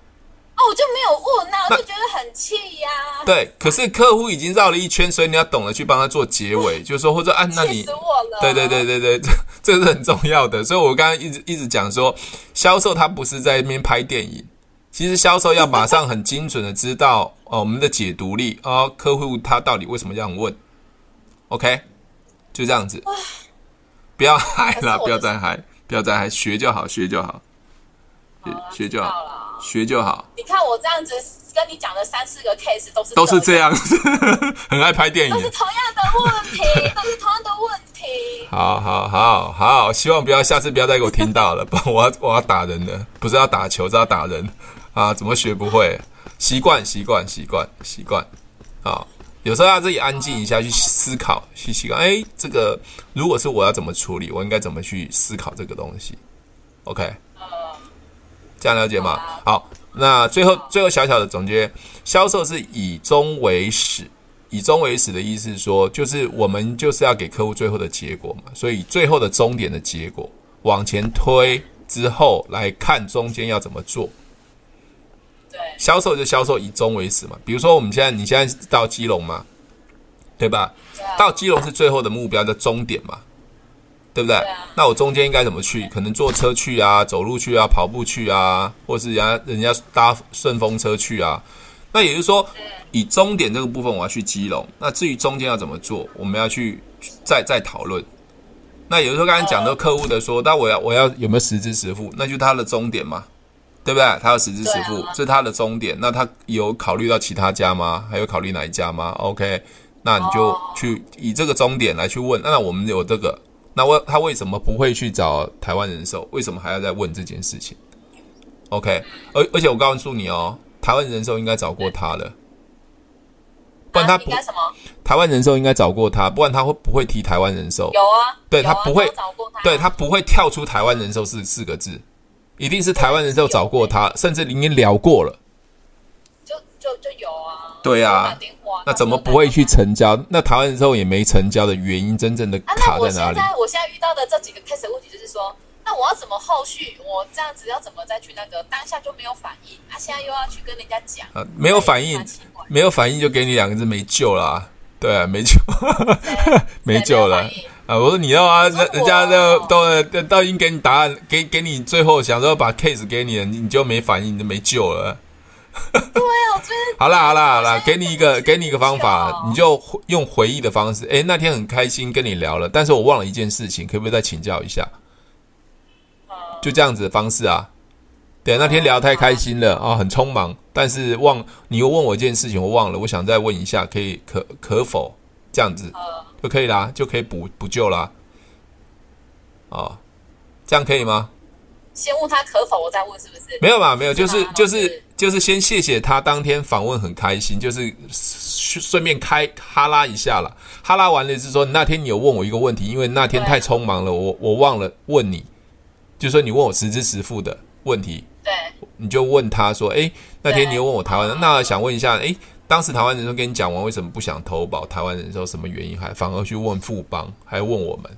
哦，我就没有问啊，我就觉得很气呀、啊。对，可是客户已经绕了一圈，所以你要懂得去帮他做结尾，就是说或者啊，那你，对对对对对，[laughs] 这这是很重要的。所以我刚刚一直一直讲说，销售他不是在那边拍电影，其实销售要马上很精准的知道 [laughs] 哦，我们的解读力哦，客户他到底为什么这样问？OK，就这样子，不要嗨了，不要再嗨，不要再嗨，学就好，学就好，学学就好。学就好。你看我这样子跟你讲的三四个 case 都是都是这样子，[laughs] 很爱拍电影，都是同样的问题，都是同样的问题。[laughs] 好好好好，希望不要下次不要再给我听到了，不然我要我要打人了，不是要打球，是要打人啊！怎么学不会？习惯习惯习惯习惯啊！有时候要自己安静一下，去思考，去习惯。哎，这个如果是我要怎么处理，我应该怎么去思考这个东西？OK。这样了解吗？好，那最后最后小小的总结，销售是以终为始，以终为始的意思是说，就是我们就是要给客户最后的结果嘛，所以最后的终点的结果往前推之后来看中间要怎么做。对，销售就销售以终为始嘛，比如说我们现在你现在到基隆嘛，对吧？到基隆是最后的目标的终点嘛。对不对？对啊、那我中间应该怎么去？可能坐车去啊，走路去啊，跑步去啊，或是人家人家搭顺风车去啊。那也就是说，以终点这个部分，我要去基隆。那至于中间要怎么做，我们要去再再讨论。那有时候刚才讲到客户的说，那我要我要有没有实支实付？那就是他的终点嘛，对不对？他要实支实付，这是他的终点。那他有考虑到其他家吗？还有考虑哪一家吗？OK，那你就去以这个终点来去问。那我们有这个。那为他为什么不会去找台湾人寿？为什么还要再问这件事情？OK，而而且我告诉你哦，台湾人寿应该找过他了，不然他不台湾人寿应该找过他，不然他会不会提台湾人寿？有啊，对他不会，对他不会跳出台湾人寿四四个字，一定是台湾人寿找过他，甚至已经聊过了，就有啊，对啊。那怎么不会去成交？那台湾之后也没成交的原因，真正的卡在哪里？啊、我现在我现在遇到的这几个 case 的问题就是说，那我要怎么后续？我这样子要怎么再去那个当下就没有反应？他、啊、现在又要去跟人家讲，啊，没有反应，没有反应就给你两个字，没救了、啊。对啊，没救，没救了 [laughs] 啊！我说你要啊，人人家都都都已经给你答案，给给你最后想说把 case 给你了，你就没反应，你就没救了。对啊，我觉得好啦好啦好啦，给你一个给你一个方法，你就用回忆的方式。哎，那天很开心跟你聊了，但是我忘了一件事情，可不可以再请教一下？就这样子的方式啊。对，那天聊太开心了啊，很匆忙，但是忘你又问我一件事情，我忘了，我想再问一下，可以可可否这样子就可以啦，就可以补补救啦。哦，这样可以吗？先问他可否，我再问是不是？没有吧，没有，就是就是就是先谢谢他当天访问很开心，就是顺便开哈拉一下了。哈拉完了是说，那天你有问我一个问题，因为那天太匆忙了，我我忘了问你，就说你问我实支实付的问题，对，你就问他说，哎，那天你又问我台湾，那想问一下，哎，当时台湾人都跟你讲完为什么不想投保？台湾人说，什么原因？还反而去问富邦，还问我们。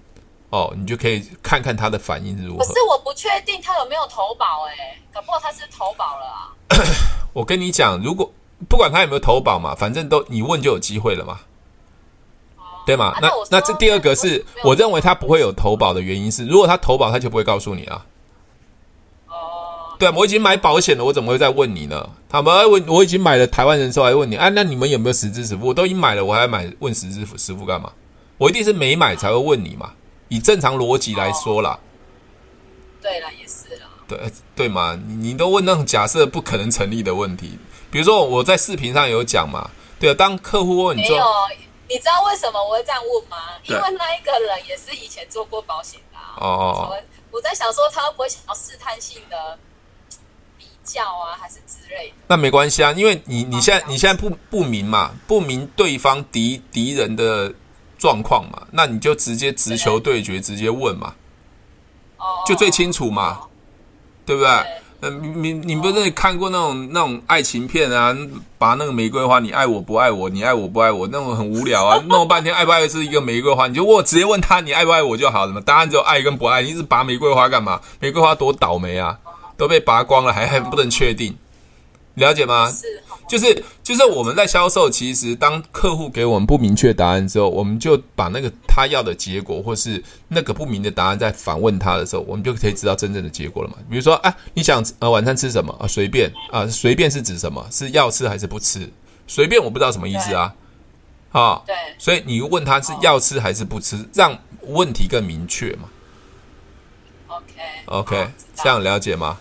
哦，你就可以看看他的反应是如何。可是我不确定他有没有投保，哎，搞不好他是投保了啊。[coughs] 我跟你讲，如果不管他有没有投保嘛，反正都你问就有机会了嘛，哦、对吗？啊、那那，那这第二个是，我认为他不会有投保的原因是，如果他投保，他就不会告诉你啊。哦，对啊，我已经买保险了，我怎么会再问你呢？他们问，我已经买了台湾人寿，还问你啊？那你们有没有实支实付？我都已经买了，我还买问实支实付干嘛？我一定是没买才会问你嘛。以正常逻辑来说啦，对了，也是了，对对嘛，你你都问那种假设不可能成立的问题，比如说我在视频上有讲嘛，对啊，当客户问你说，你知道为什么我会这样问吗？因为那一个人也是以前做过保险的哦哦，我在想说他会不会想要试探性的比较啊，还是之类的？那没关系啊，因为你你现在你现在不不明嘛，不明对方敌敌人的。状况嘛，那你就直接直球对决，直接问嘛，就最清楚嘛，对不对？嗯，你你不是看过那种那种爱情片啊？拔那个玫瑰花，你爱我不爱我，你爱我不爱我，那种很无聊啊，[laughs] 弄半天爱不爱是一个玫瑰花，你就我直接问他你爱不爱我就好了嘛，答案只有爱跟不爱，你一直拔玫瑰花干嘛？玫瑰花多倒霉啊，都被拔光了，还还不能确定，了解吗？就是就是我们在销售，其实当客户给我们不明确答案之后，我们就把那个他要的结果，或是那个不明的答案，再反问他的时候，我们就可以知道真正的结果了嘛。比如说，啊，你想呃晚餐吃什么啊？随便啊，随便是指什么？是要吃还是不吃？随便我不知道什么意思啊。啊，对，所以你问他是要吃还是不吃，让问题更明确嘛。OK OK，这样了解吗？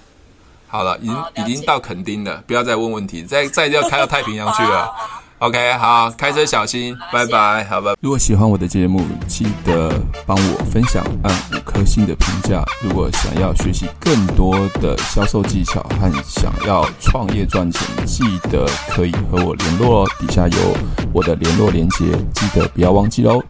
好了，已经已经到垦丁了，不要再问问题，再 [laughs] 再就要开到太平洋去了。[laughs] OK，好，开车小心，拜拜，好吧。如果喜欢我的节目，记得帮我分享，按五颗星的评价。如果想要学习更多的销售技巧和想要创业赚钱，记得可以和我联络哦，底下有我的联络连接，记得不要忘记喽。